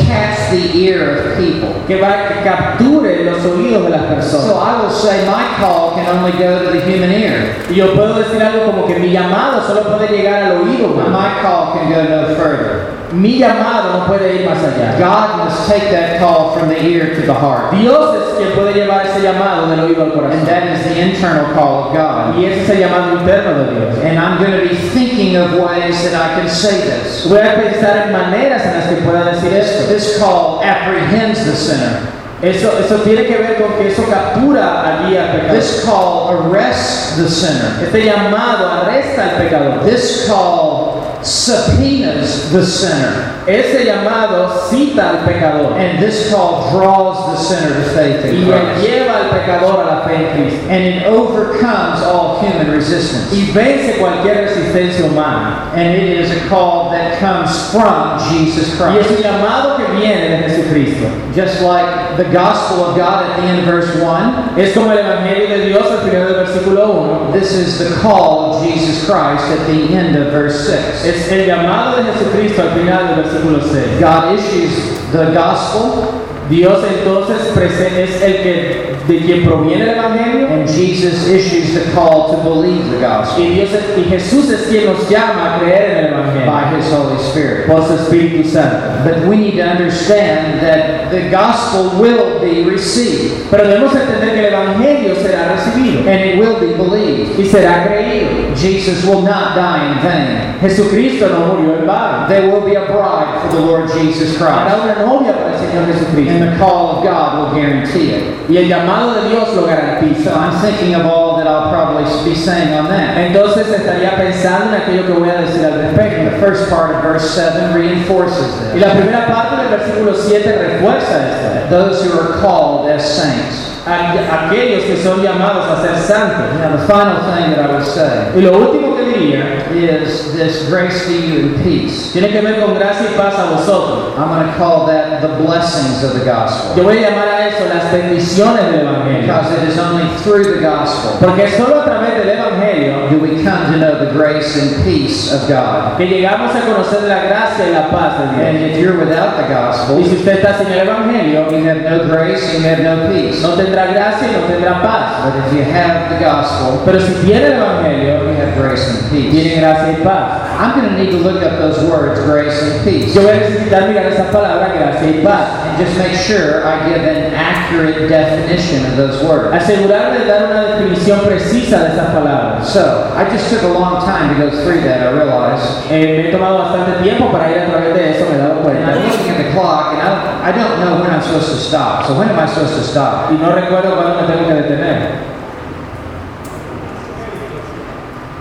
the ear of people. que va que capture los oídos de las personas. So. I will say my call can only go to the human ear. Y yo puedo decir algo como que mi llamado solo puede llegar al oído humano. My call can go no further. Mi llamado no puede ir más allá. God must take that call from the ear to the heart. Dios es quien puede llevar ese llamado del oído al corazón. And that is the internal call of God. Y ese es el llamado interno de Dios. And I'm going to be thinking of ways that I can say this. Voy a pensar en maneras en las que pueda decir esto. this call apprehends the sinner. Eso, eso tiene que ver con que eso captura allí al pecador. This call arrests the sinner. Este llamado arresta al pecador. This call subpoenas the sinner. Ese llamado cita al pecador And this call draws the sinner to faith in Christ. y lleva al pecador a la fe en Cristo. And it overcomes all human resistance. Y vence cualquier resistencia humana. And it is a call that comes from Jesus Y es Christ. un llamado que viene de Jesucristo. Just like the gospel of God at the end of verse 1, Es como el Evangelio de Dios al final del versículo 1. this is the call of Jesus Christ at the end of verse 6. Es el llamado de Jesucristo al final del versículo 6. God issues the gospel, Dios entonces es el que de quien proviene el Evangelio and Jesus issues the call to believe the gospel y Dios es- y Jesús es quien nos llama a creer en el Evangelio by his Holy Spirit. por su Espíritu Santo. But we need to understand that the gospel will be received Pero debemos entender que el Evangelio será recibido and it will be believed. y será creído. Jesus will not die in vain. Jesucristo no murió en vano. There will be a bride for the Lord Jesus Habrá Christ, una novia para Señor Jesucristo and the call of God will guarantee it. y el llamado de Dios lo garantiza. I'm thinking of all that I'll probably be saying on that. Entonces estaría pensando en aquello que voy a decir al respecto. The first part of verse 7 reinforces Y la primera parte del versículo 7 refuerza esto. Those who are called as saints. Aquellos que son llamados a ser santos. Now, the final thing that I would say Y lo último que diría is this grace to you and peace. tiene que ver con gracia y paz a vosotros. I'm going to call that the blessings of the gospel Yo voy a llamar a eso las bendiciones del Evangelio. because it is only through the gospel Porque solo a través del Evangelio do we come to know the grace and peace of God. que llegamos a conocer la gracia y la paz de And Dios. if you're without the gospel, Y si usted está sin el Evangelio, you have no grace and you have no peace. no tendrá gracia y no tendrá paz. But if you have the gospel, Pero si tiene el Evangelio, you have grace and peace. tiene gracia y paz. I'm going to need to look up those words, grace and peace, Yo voy a necesitar mirar esas palabras, gracia y paz. and just make sure I give an accurate definition of those words. Asegurarme de dar una definición precisa de esas palabras. So, I just took a long time to go through that, I realize. Eh, me he tomado bastante tiempo para ir a través de eso, me he dado And I'm looking at the clock, and I don't, I don't know when I'm supposed to stop. So, when am I supposed to stop? Y no recuerdo cuándo me tengo que detener.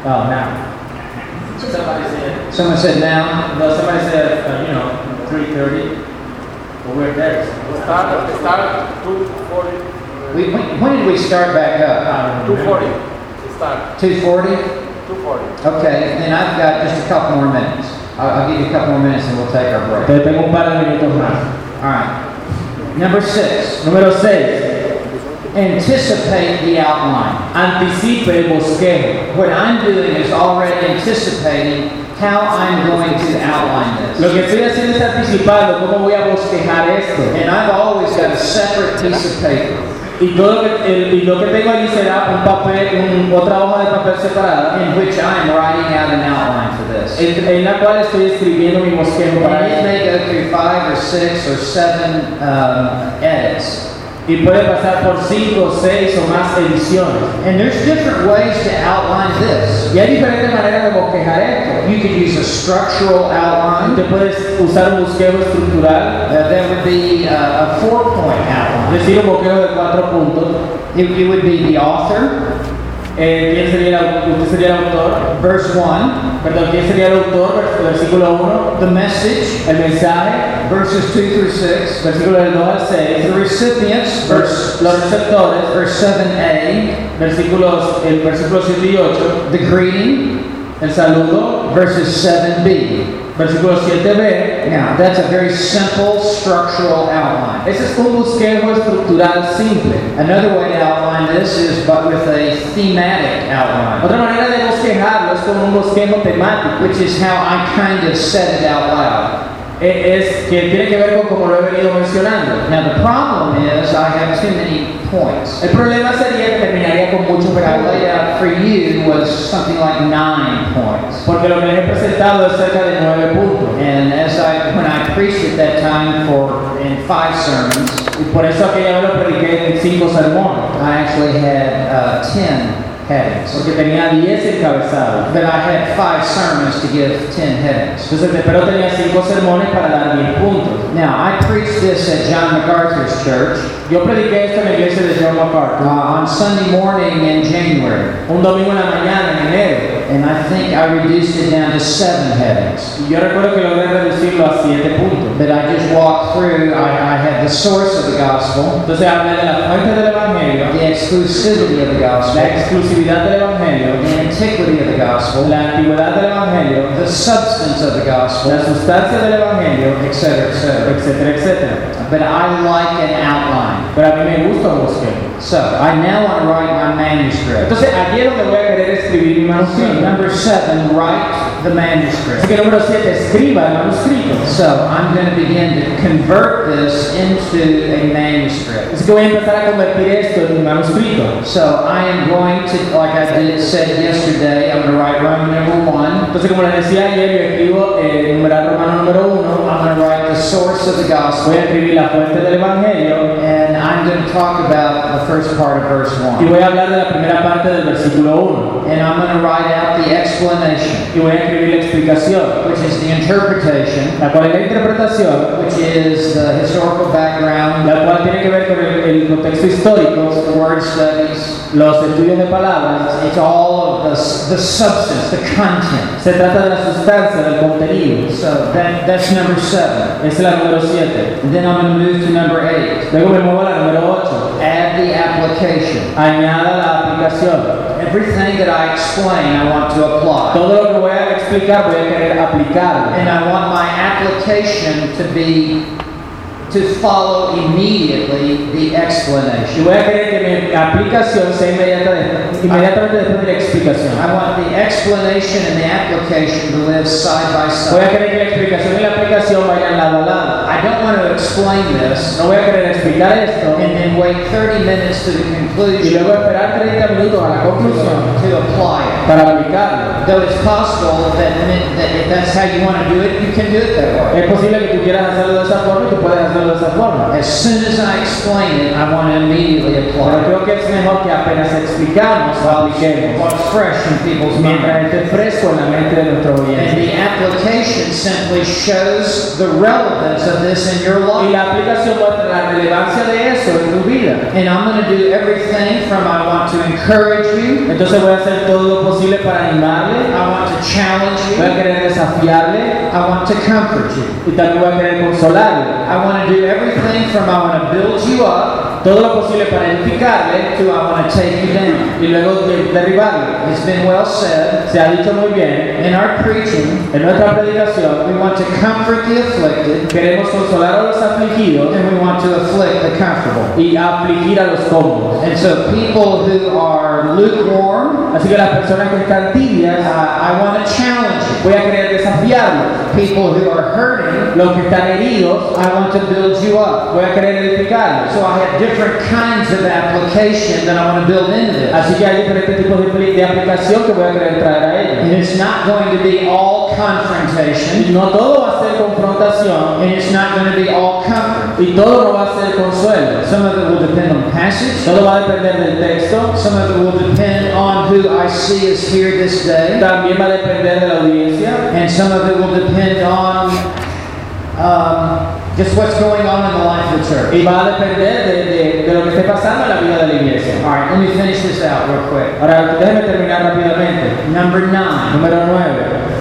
Oh, now. Somebody said, Someone said now. no, somebody said, uh, you know, 3.30. Well, we're there. Start, start 240, We, when, when did we start back up? I don't 240, start, 240? 240. Okay, then I've got just a couple more minutes. I'll, I'll give you a couple more minutes and we'll take our break. Entonces tengo un par de minutos más. All right. Number six, Número 6. anticipate the outline. Anticipe el bosquejo. What I'm doing is already anticipating how I'm going to outline this. Lo que estoy haciendo es anticipando cómo voy a bosquejar esto. And I've always got a separate piece of paper Y, todo lo que, el- y lo que tengo allí será un papel, un- otra hoja de papel separada, in which I'm writing out an outline for this. en, en la cual estoy escribiendo mi bosquejo para And it esto. may go through five or six or seven um, edits. Y puede pasar por cinco, seis o más ediciones. And there's different ways to outline this. Y hay diferentes maneras de bosquejar esto. You could use a structural outline. Usted puede usar un bosquejo estructural, Uh, that would be uh, a four-point outline. decir, un bosquejo de cuatro puntos. It, it would be the author, Eh, ¿quién sería el, au- ¿Usted sería el autor? Verse 1, Perdón, ¿quién sería el autor? Vers- Versículo 1. the message, El mensaje, verses 2 through 6, versículo del 2 al the 6. recipients, Vers- verse, los receptores, verse 7a, versículos, el versículo 7 y 8. the greeting, El saludo, verses 7b. versículo 7b. Now, that's a very simple structural outline. Ese es un bosquejo estructural simple. Another way to outline this is but with a thematic outline, de bosquejarlo es como un temático. which is how I kind of said it out loud. Eh, Es que tiene que ver con como lo he venido mencionando. Now, the problem is I have too many points. El problema sería que terminaría con muchos puntos. for you was something like nine points. Porque lo que les he presentado es cerca de nueve puntos. And as I, when I preached at that time for, five sermons, Y por eso aquella vez lo prediqué en cinco sermones. I actually had uh, ten headings. Porque tenía diez encabezados. But I had five sermons to give ten headings. Entonces, pero tenía cinco sermones para dar diez puntos. Now, I preached this at John MacArthur's church Yo prediqué esto en la iglesia de John uh, on Sunday morning in January. Un domingo en la mañana, en enero. And I think I reduced it down to seven headings. Yo recuerdo que logré reducirlo a siete puntos. But I just walked through, I, I had the source of the gospel, Entonces hablé de la fuente del Evangelio, the exclusivity of the la gospel, exclusividad del Evangelio, the antiquity of the gospel, la antigüedad del Evangelio, the substance of the gospel, la sustancia del Evangelio, etc., etc. etcétera, etcétera. But I like an outline. Pero a mí me gusta un. So I now want to write my manuscript. Entonces, aquí es donde voy a querer escribir mi manuscrito. Number seven, write the Así manuscript. que número 7, escriba el manuscrito. So I'm going to begin to convert this into a manuscript. Así que voy a empezar a convertir esto en un manuscrito. So I am going to, like I did said yesterday, I'm going to write Roman number one. Entonces, como les decía ayer, yo escribo el numeral romano número 1. I'm going to write the source of the Voy gospel, a escribir la fuente del Evangelio and I'm going to talk about the first part of verse y one. voy a hablar de la primera parte del versículo 1. And I'm going to write out the explanation, Y voy a escribir la explicación, which is the interpretation, la cual es la interpretación, which is the historical background, la cual tiene que ver con el, el contexto histórico, the word studies. los estudios de palabras. It's all of the, the substance, the content. Se trata de la sustancia, del contenido. So that, that's number seven. Es la número 7. And then I'm going to move to number eight. Luego me muevo a la número 8. Add the application. Añada la aplicación. Everything that I explain, I want to apply. Todo lo que voy a explicar voy a querer aplicarlo. And I want my application to be, to follow immediately the Y explanation. voy a querer que mi aplicación sea inmediatamente después de la explicación. I want the explanation and the application to live side by Voy a side. querer que la explicación y la aplicación vayan lado a lado. I don't want to explain this No voy a querer explicar esto and then wait 30 minutes to the y conclusion luego esperar 30 minutos a la conclusión to apply it. para aplicarlo. Though it's possible that, that if that's how you want to do it, you can do it that way. Es posible que tú quieras hacerlo de esa forma y tú puedes hacerlo de esa forma. As soon as I explain it, I want to immediately Pero apply it. creo que es mejor que apenas explicamos lo apliquemos. What's fresh in people's Mientras minds. esté fresco en la mente de nuestro And the application simply shows the relevance of this in your Y life. la aplicación muestra la relevancia de eso en tu vida. And I'm going to do everything from I want to encourage you, Entonces voy a hacer todo lo posible para animarle, I want to challenge voy a you, querer desafiarle I want to comfort you. y también voy a querer consolarle. I want to do everything from I want to build you up Todo lo posible para edificarle to I want to take you down. y luego de- derribarle. It's been well said. Se ha dicho muy bien, In our preaching, en nuestra predicación we want to comfort the afflicted queremos consolar a los afligidos and we want to afflict the comfortable. y afligir a los cómodos. And so people who are lukewarm, Así que las personas que están uh, I want to challenge you. voy a querer desafiarlos. People who are hurting, Los que están heridos, I want to build you up. voy a querer edificarlos. So I have different kinds of application that I want to build into this. Así que hay diferentes tipos de, de aplicación que voy a querer traer a ellos. And it's not going to be all confrontation, no todo va a ser confrontación and it's not going to be all comfort. y todo no va a ser consuelo. Some of it will depend on passage. Todo va a depender del texto, Some of it will depend on who I see is here this day. también va a depender de la audiencia And some of it will depend on um, Just what's going on in the life of the church. Y va a depender de, de- de lo que esté pasando en la vida de la iglesia. All right, let me finish this out real quick. Ahora, déjeme terminar rápidamente. Number nine, Número 9.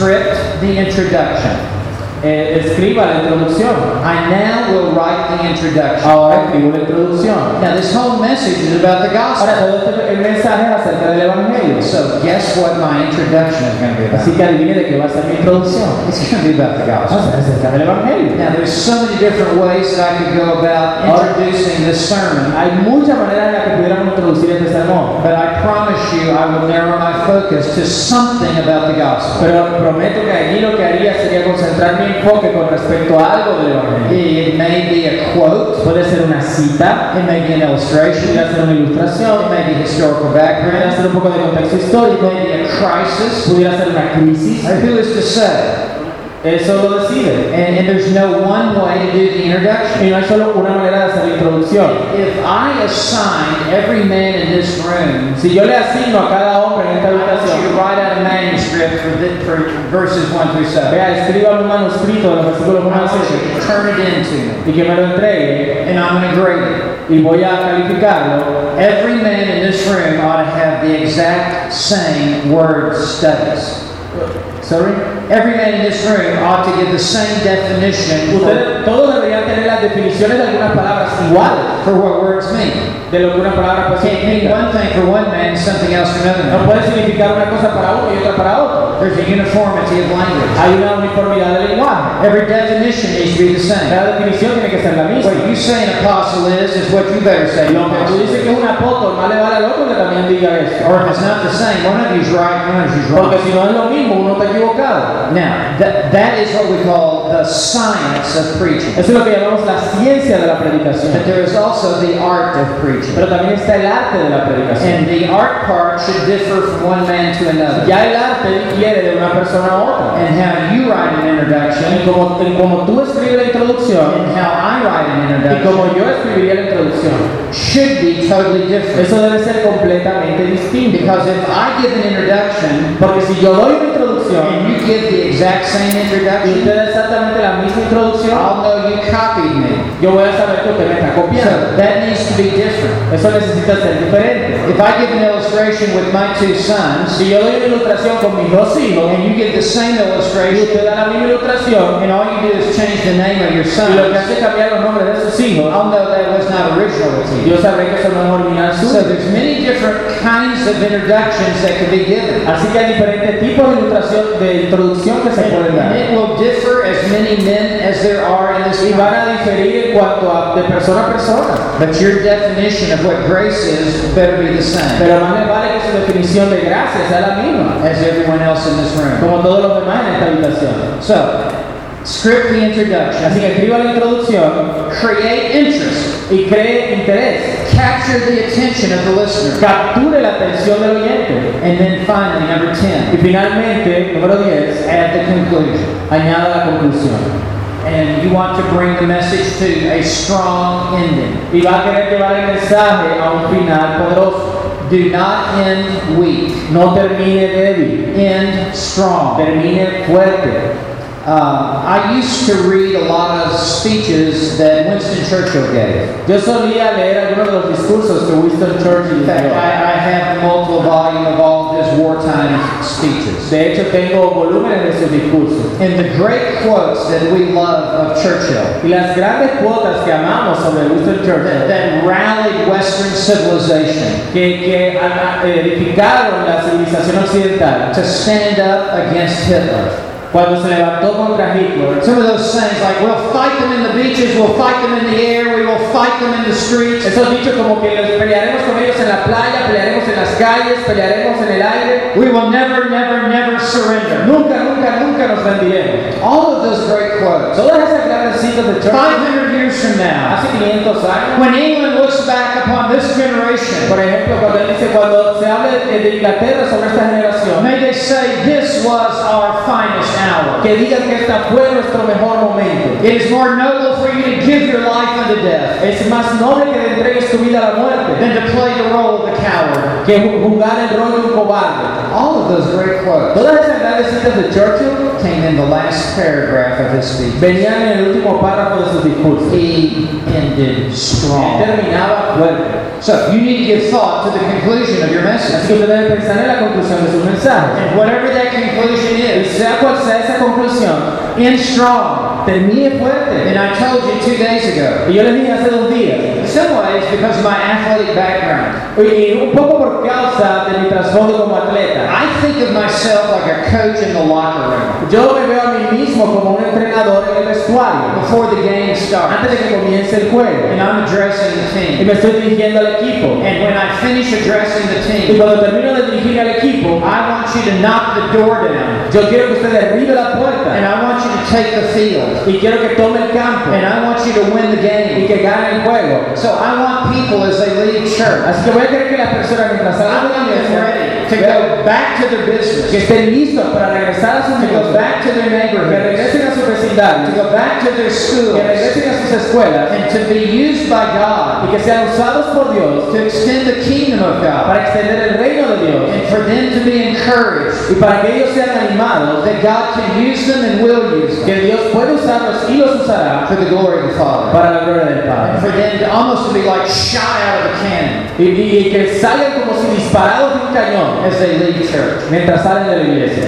Script the introduction. Eh, escriba la introducción. I now will write the introduction. Ahora escribo la introducción. Now, this whole message is about the Ahora, gospel. todo este el mensaje es acerca del Evangelio. So, guess what my introduction is going to be Así about? que adivine de qué va a ser mi introducción. It's going to be about the Va a gospel. ser acerca del Evangelio. Now, there's so many different ways that I could go about introducing this sermon, Hay muchas maneras en las que pudiéramos introducir este sermón. but I promise you I will narrow my focus to something about the gospel. Pero prometo que allí lo que haría sería concentrar mi enfoque con respecto a algo del Evangelio. It may be a quote, Puede ser una cita, it may be an illustration, pudiera ser una it ilustración, may be historical background, ser un poco de contexto it histórico, may be a crisis. pudiera ser una crisis. Uh, Who is to say? Eh, Eso lo decide. And, and there's no one way to do the introduction. Y no hay solo una manera de hacer la introducción. If I assign every man in this room Si yo le asigno a cada hombre en esta I want you to habitación, write out a manuscript for, the, for verses 1 through 7. vea, escriba un manuscrito de los versículos I 1 al want you 7 to turn it into me, y que me lo entregue and I'm going to grade it. y voy a calificarlo. Every man in this room ought to have the exact same word studies. Sorry. Every man in this room ought to give the same definition for, todos deberían tener las definiciones de algunas palabras iguales for what words mean. de lo que una palabra puede Can't mean significar. one thing for one man something else for another No man. puede significar una cosa para uno y otra para otro. There's a uniformity of language. Hay una uniformidad de lenguaje. Every definition needs to be the same. Cada definición tiene que ser la misma. What you say an apostle is, is what you better say. an Lo que tú apostle dices is. que es un apóstol, más le vale al otro que también diga eso. Or if it's not the same, one of you's right, one of you's Porque wrong. si no es lo mismo, uno está equivocado. Now, that, that is what we call the science of preaching. Eso es lo que llamamos la ciencia de la predicación. But there is also the art of preaching. Pero también está el arte de la predicación. And the art part should differ from one man to another. Ya el arte difiere de una persona a otra. And how you write an introduction como, en como tú escribes la introducción and how I write an introduction. y como yo escribiría la introducción, should be totally different. eso debe ser completamente distinto. Because if I give an introduction Porque si yo doy una introducción and you give the exact same y introduction, usted da exactamente la misma introducción, I'll know you copied me. yo voy a saber que usted me está copiando. So that needs to be different. Eso necesita ser diferente. If I give an illustration with my two sons Si yo doy una ilustración con mis dos hijos and you give the same y illustration usted da la misma ilustración and all you do is change the name of your y lo que hace es cambiar los nombres de sus hijos, I'll know that was not original with you. yo sabré que eso no es original So suyo. there's many different kinds of introductions that can be given. Así que hay diferentes tipos de ilustración, de introducción que se pueden dar. it will differ as many men as there are in this Y van a diferir en cuanto a de persona a persona. But your definition of what grace is better be the same Pero más les vale que su definición de gracia sea la misma, as everyone else in this room. como todos los demás en esta habitación. So, script the introduction. Así que escriba la introducción Create interest. y cree interés. Capture the attention of the listener. Capture la atención del oyente. And then finally, number Y 10, finalmente, número 10, add the conclusion. añada la conclusión. And you want to bring the message to a strong ending. Y va a querer llevar el mensaje a un final poderoso. Do not end weak. No termine débil, End strong. termine fuerte. Uh, I used to read a lot of speeches that Winston Churchill gave. Yo solía leer algunos de los discursos que Winston Churchill In fact, dio. I, I have multiple volume of all of his wartime speeches. De hecho, tengo volúmenes de sus discursos. And the great quotes that we love of Churchill Y las grandes cuotas que amamos sobre Winston that, Churchill, that rallied Western civilization que, que edificaron la civilización occidental, to stand up against Hitler. Cuando se levantó contra Hitler, Some of those sayings like, we'll fight them in the beaches, we'll fight them in the air, we will fight them in the streets. esos dichos como que los pelearemos con ellos en la playa, pelearemos en las calles, pelearemos en el aire, We will never, never, never surrender. nunca, nunca, nunca nos rendiremos. All of those great quotes. Todas esas grandes citas de Churchill, 500 years from now, hace 500 años, when England looks back upon this generation, por ejemplo, cuando dice, cuando se habla de Inglaterra sobre esta generación, may they say, this was our finest hour. que que esta fue nuestro mejor momento. It is more noble for you to give your life unto death Es más noble que entregues tu vida a la muerte than to play the role of the coward. que jugar el rol de un cobarde. All of those great quotes Todas esas grandes citas de Churchill came in the last paragraph of his speech. venían en el último párrafo de sus discursos. He ended strong. terminaba fuerte. So you need to give thought to the conclusion of your Así message. que usted debe pensar en la conclusión de su mensaje. And whatever that conclusion is, sea cual sea esa conclusión, end strong. termine fuerte. And I told you two days ago, Y yo les dije hace dos días, ways because of my athletic background, y un poco por causa de mi trasfondo como atleta, I think of myself like a coach in the locker room yo me veo a mí mismo como un entrenador en el vestuario before the game starts. antes de que comience el juego. And I'm addressing the team. Y me estoy dirigiendo al equipo. And when I finish addressing the Y team, cuando termino de dirigir al equipo, I want you to knock the door down. yo quiero que usted derribe la puerta. And I want you to take the field. y quiero que tome el campo And I want you to win the game. y que gane el juego. So I want people as they leave church, Así que voy a querer que las personas mientras I salgan de la iglesia to go. back to their business. que estén listos para regresar a sus to go negocios, back to their que neighborhoods, regresen a su to vecindario, go back to their que schools, regresen a sus escuelas. And to be used by God. Y que sean usados por Dios. To extend the kingdom of God, para extender el reino de Dios. And for them to be encouraged. Y para que ellos sean animados. That God can use them and will use them. Que Dios puede usarlos y los usará for the glory of the Father. para la gloria del And for them to almost to be like shot out of a cannon Y, y- que salgan como si disparados de un cañón as they leave church. mientras salen de la iglesia.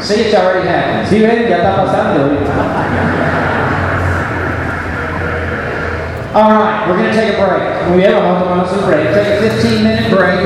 See, it's already happened. Si ven, ya está pasando. All right, we're going to take a break. We Muy bien, vamos a tomarnos un break. We're going to take a 15 minute break.